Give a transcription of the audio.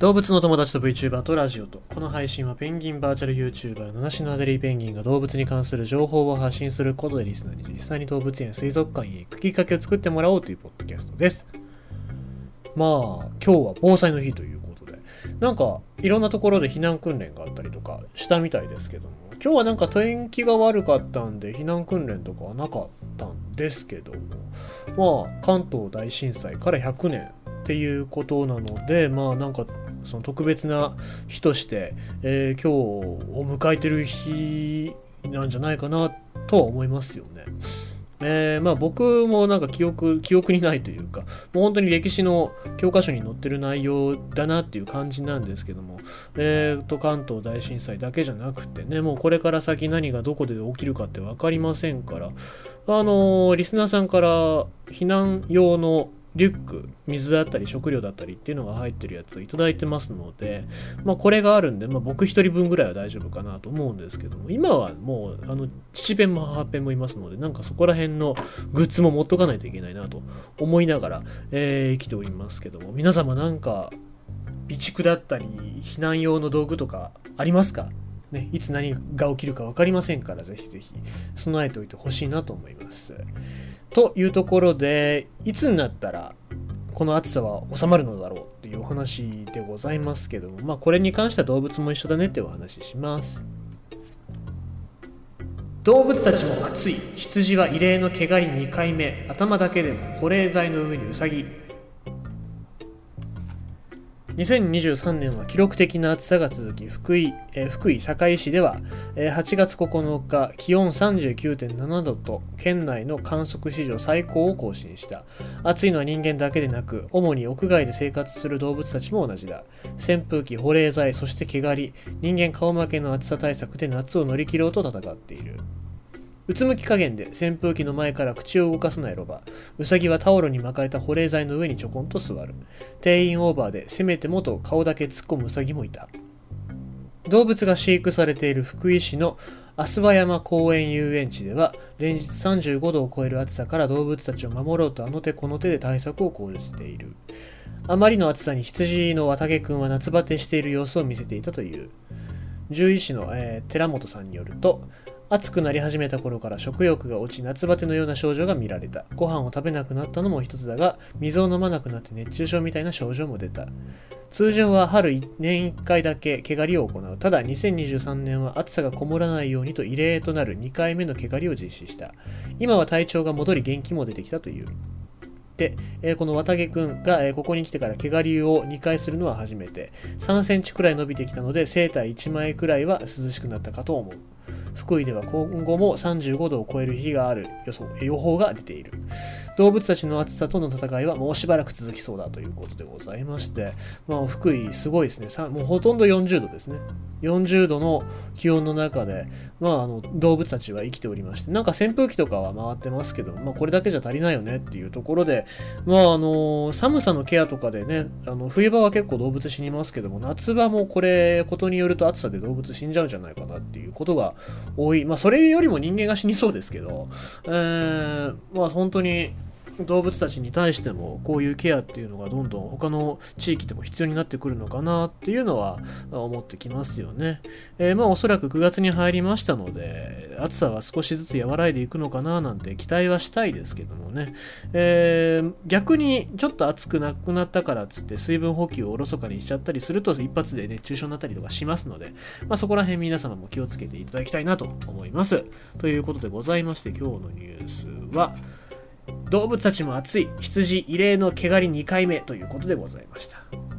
動物の友達と VTuber とラジオとこの配信はペンギンバーチャル YouTuber 七種のアデリーペンギンが動物に関する情報を発信することでリスナーに実際に動物園水族館へ行くきっかけを作ってもらおうというポッドキャストです。まあ今日は防災の日ということでなんかいろんなところで避難訓練があったりとかしたみたいですけども今日はなんか天気が悪かったんで避難訓練とかはなかったんですけどもまあ関東大震災から100年っていうことなのでまあなんかその特別な日として、えー、今日を迎えてる日なんじゃないかなとは思いますよね。えー、まあ僕もなんか記憶、記憶にないというか、もう本当に歴史の教科書に載ってる内容だなっていう感じなんですけども、えーと、関東大震災だけじゃなくてね、もうこれから先何がどこで起きるかって分かりませんから、あのー、リスナーさんから避難用のリュック、水だったり食料だったりっていうのが入ってるやつをいただいてますので、まあこれがあるんで、まあ僕一人分ぐらいは大丈夫かなと思うんですけども、今はもう、あの、父ペンも母ペンもいますので、なんかそこら辺のグッズも持っとかないといけないなと思いながら、えー、生きておりますけども、皆様なんか、備蓄だったり、避難用の道具とかありますか？ね、いつ何が起きるか分かりませんから、ぜひぜひ備えておいてほしいなと思います。というところで、いつになったらこの暑さは収まるのだろうっていうお話でございますけども、まあこれに関しては動物も一緒だねってお話しします。動物たちも暑い羊は異例の毛刈り2回目頭だけでも保冷剤の上にウサギ2023年は記録的な暑さが続き、福井、え、福井堺市では、え、8月9日、気温39.7度と、県内の観測史上最高を更新した。暑いのは人間だけでなく、主に屋外で生活する動物たちも同じだ。扇風機、保冷剤、そして毛刈り、人間顔負けの暑さ対策で夏を乗り切ろうと戦っている。うつむき加減で扇風機の前から口を動かさないロバ。ウサギはタオルに巻かれた保冷剤の上にちょこんと座る。定員オーバーでせめてもと顔だけ突っ込むウサギもいた。動物が飼育されている福井市の飛鳥山公園遊園地では連日35度を超える暑さから動物たちを守ろうとあの手この手で対策を講じている。あまりの暑さに羊の綿毛くんは夏バテしている様子を見せていたという。獣医師の、えー、寺本さんによると暑くなり始めた頃から食欲が落ち夏バテのような症状が見られた。ご飯を食べなくなったのも一つだが水を飲まなくなって熱中症みたいな症状も出た。通常は春年1回だけ毛刈りを行う。ただ2023年は暑さがこもらないようにと異例となる2回目の毛刈りを実施した。今は体調が戻り元気も出てきたという。で、この綿毛くんが、ここに来てから毛刈りを2回するのは初めて。3センチくらい伸びてきたのでセーター1枚くらいは涼しくなったかと思う。福井では今後も35度を超える日がある予想予報が出ている。動物たちの暑さとの戦いはもうしばらく続きそうだということでございまして、まあ、福井すごいですね。もうほとんど40度ですね。40度の気温の中で、まあ、あの動物たちは生きておりまして、なんか扇風機とかは回ってますけど、まあ、これだけじゃ足りないよねっていうところで、まあ、あの寒さのケアとかでね、あの冬場は結構動物死にますけども、夏場もこれ、ことによると暑さで動物死んじゃうんじゃないかなっていうことが多い。まあ、それよりも人間が死にそうですけど、えー、まあ、本当に、動物たちに対してもこういうケアっていうのがどんどん他の地域でも必要になってくるのかなっていうのは思ってきますよね。えー、まあおそらく9月に入りましたので暑さは少しずつ和らいでいくのかななんて期待はしたいですけどもね、えー、逆にちょっと暑くなくなったからっつって水分補給をおろそかにしちゃったりすると一発で熱中症になったりとかしますので、まあ、そこら辺皆様も気をつけていただきたいなと思います。ということでございまして今日のニュースは動物たちも熱い羊異例の毛刈り2回目ということでございました。